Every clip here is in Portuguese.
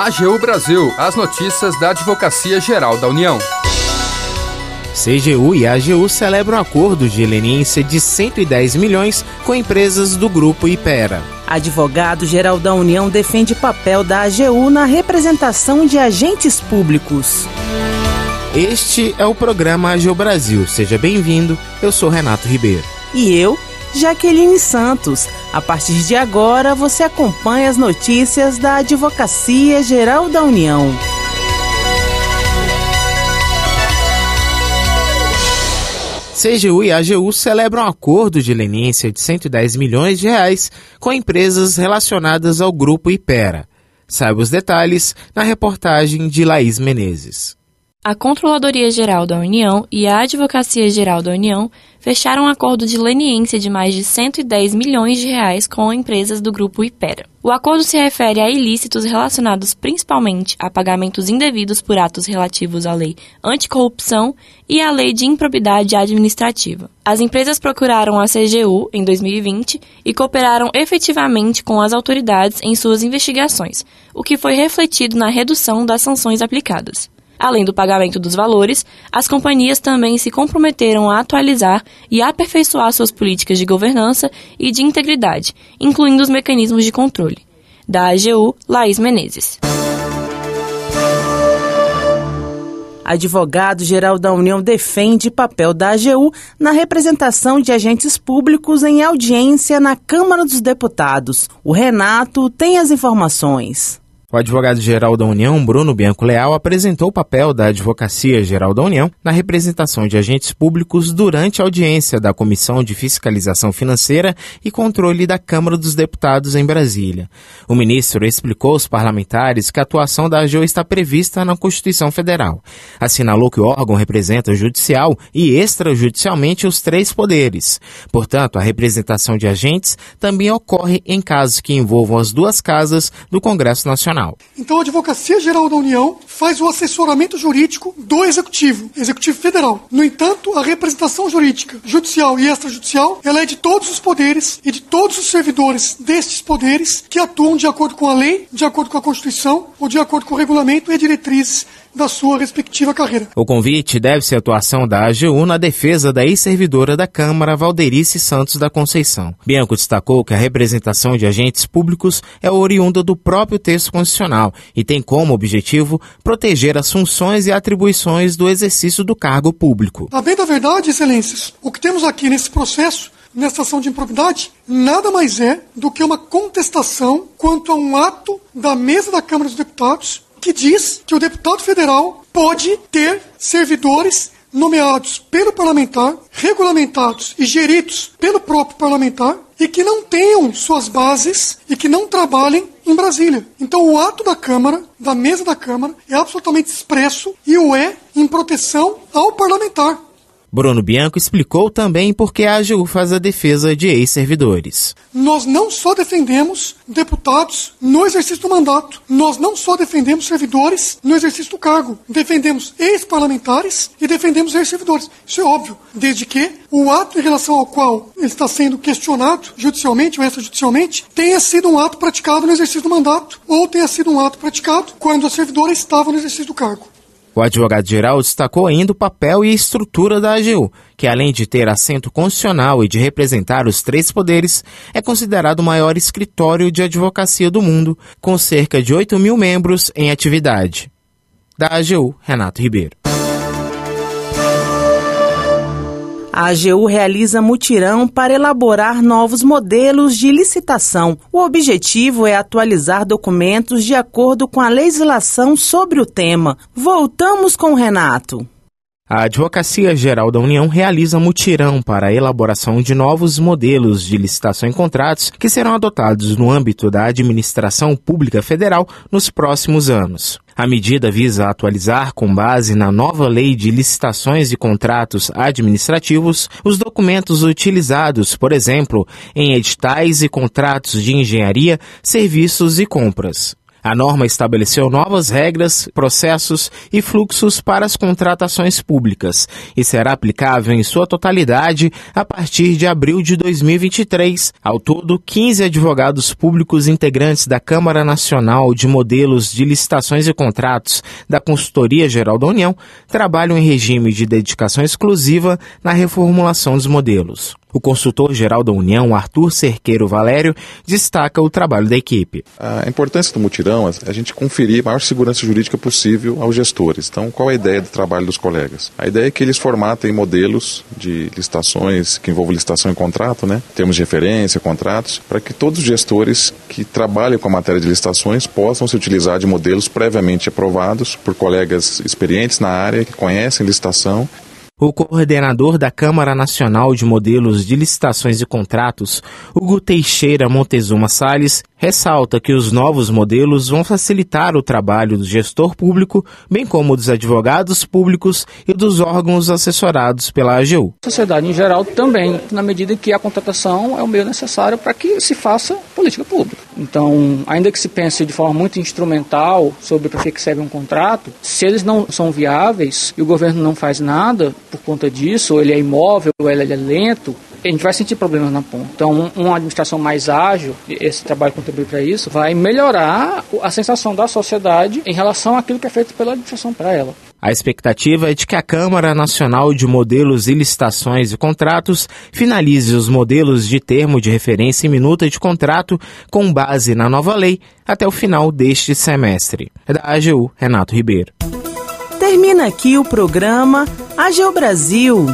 AGU Brasil, as notícias da Advocacia Geral da União. CGU e AGU celebram acordo de leniência de 110 milhões com empresas do grupo Ipera. Advogado-geral da União defende papel da AGU na representação de agentes públicos. Este é o programa AGU Brasil. Seja bem-vindo. Eu sou Renato Ribeiro. E eu, Jaqueline Santos. A partir de agora, você acompanha as notícias da Advocacia Geral da União. CGU e AGU celebram um acordo de leniência de 110 milhões de reais com empresas relacionadas ao grupo Ipera. Saiba os detalhes na reportagem de Laís Menezes. A Controladoria Geral da União e a Advocacia Geral da União fecharam um acordo de leniência de mais de 110 milhões de reais com empresas do grupo Ipera. O acordo se refere a ilícitos relacionados principalmente a pagamentos indevidos por atos relativos à lei anticorrupção e à lei de improbidade administrativa. As empresas procuraram a CGU em 2020 e cooperaram efetivamente com as autoridades em suas investigações, o que foi refletido na redução das sanções aplicadas. Além do pagamento dos valores, as companhias também se comprometeram a atualizar e aperfeiçoar suas políticas de governança e de integridade, incluindo os mecanismos de controle. Da AGU, Laís Menezes. Advogado-geral da União defende papel da AGU na representação de agentes públicos em audiência na Câmara dos Deputados. O Renato tem as informações. O advogado-geral da União, Bruno Bianco Leal, apresentou o papel da Advocacia Geral da União na representação de agentes públicos durante a audiência da Comissão de Fiscalização Financeira e Controle da Câmara dos Deputados em Brasília. O ministro explicou aos parlamentares que a atuação da AGU está prevista na Constituição Federal. Assinalou que o órgão representa judicial e extrajudicialmente os três poderes. Portanto, a representação de agentes também ocorre em casos que envolvam as duas casas do Congresso Nacional. Nacional. Então a Advocacia Geral da União faz o assessoramento jurídico do Executivo, Executivo Federal. No entanto, a representação jurídica, judicial e extrajudicial, ela é de todos os poderes e de todos os servidores destes poderes que atuam de acordo com a lei, de acordo com a Constituição ou de acordo com o regulamento e diretrizes da sua respectiva carreira. O convite deve-se à atuação da AGU na defesa da ex-servidora da Câmara, Valderice Santos da Conceição. Bianco destacou que a representação de agentes públicos é oriunda do próprio texto constitucional e tem como objetivo proteger as funções e atribuições do exercício do cargo público. A bem da verdade, excelências, o que temos aqui nesse processo nessa ação de improbidade nada mais é do que uma contestação quanto a um ato da mesa da Câmara dos Deputados que diz que o deputado federal pode ter servidores nomeados pelo parlamentar, regulamentados e geridos pelo próprio parlamentar e que não tenham suas bases e que não trabalhem em Brasília. Então, o ato da Câmara, da mesa da Câmara, é absolutamente expresso e o é em proteção ao parlamentar. Bruno Bianco explicou também por que a AGU faz a defesa de ex-servidores. Nós não só defendemos deputados no exercício do mandato, nós não só defendemos servidores no exercício do cargo, defendemos ex-parlamentares e defendemos ex-servidores. Isso é óbvio, desde que o ato em relação ao qual ele está sendo questionado judicialmente ou extrajudicialmente tenha sido um ato praticado no exercício do mandato ou tenha sido um ato praticado quando a servidora estava no exercício do cargo. O advogado-geral destacou ainda o papel e estrutura da AGU, que além de ter assento constitucional e de representar os três poderes, é considerado o maior escritório de advocacia do mundo, com cerca de 8 mil membros em atividade. Da AGU, Renato Ribeiro. A AGU realiza mutirão para elaborar novos modelos de licitação. O objetivo é atualizar documentos de acordo com a legislação sobre o tema. Voltamos com o Renato. A Advocacia Geral da União realiza mutirão para a elaboração de novos modelos de licitação em contratos que serão adotados no âmbito da administração pública federal nos próximos anos. A medida visa atualizar, com base na nova Lei de Licitações e Contratos Administrativos, os documentos utilizados, por exemplo, em editais e contratos de engenharia, serviços e compras. A norma estabeleceu novas regras, processos e fluxos para as contratações públicas e será aplicável em sua totalidade a partir de abril de 2023. Ao todo, 15 advogados públicos integrantes da Câmara Nacional de Modelos de Licitações e Contratos da Consultoria Geral da União trabalham em regime de dedicação exclusiva na reformulação dos modelos. O consultor-geral da União, Arthur Cerqueiro Valério, destaca o trabalho da equipe. A importância do mutirão é a gente conferir a maior segurança jurídica possível aos gestores. Então, qual é a ideia do trabalho dos colegas? A ideia é que eles formatem modelos de licitações que envolvam licitação e contrato, né? termos de referência, contratos, para que todos os gestores que trabalham com a matéria de licitações possam se utilizar de modelos previamente aprovados por colegas experientes na área, que conhecem licitação o coordenador da Câmara Nacional de Modelos de Licitações e Contratos, Hugo Teixeira Montezuma Salles, ressalta que os novos modelos vão facilitar o trabalho do gestor público, bem como dos advogados públicos e dos órgãos assessorados pela AGU. A sociedade em geral também, na medida que a contratação é o meio necessário para que se faça política pública. Então, ainda que se pense de forma muito instrumental sobre para que serve um contrato, se eles não são viáveis e o governo não faz nada por conta disso, ou ele é imóvel, ou ele é lento, a gente vai sentir problemas na ponta. Então, uma administração mais ágil, esse trabalho contribui para isso, vai melhorar a sensação da sociedade em relação àquilo que é feito pela administração para ela. A expectativa é de que a Câmara Nacional de Modelos e Licitações e Contratos finalize os modelos de termo de referência e minuta de contrato com base na nova lei até o final deste semestre. É da AGU, Renato Ribeiro. Termina aqui o programa AGU Brasil.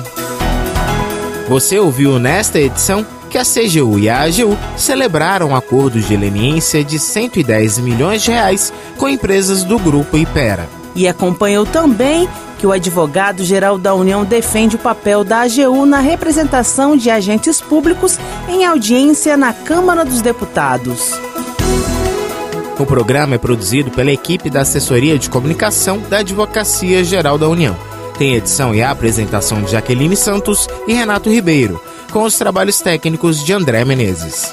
Você ouviu nesta edição que a CGU e a AGU celebraram acordos de leniência de 110 milhões de reais com empresas do Grupo Ipera. E acompanhou também que o advogado-geral da União defende o papel da AGU na representação de agentes públicos em audiência na Câmara dos Deputados. O programa é produzido pela equipe da Assessoria de Comunicação da Advocacia Geral da União tem edição e apresentação de Jaqueline Santos e Renato Ribeiro, com os trabalhos técnicos de André Menezes.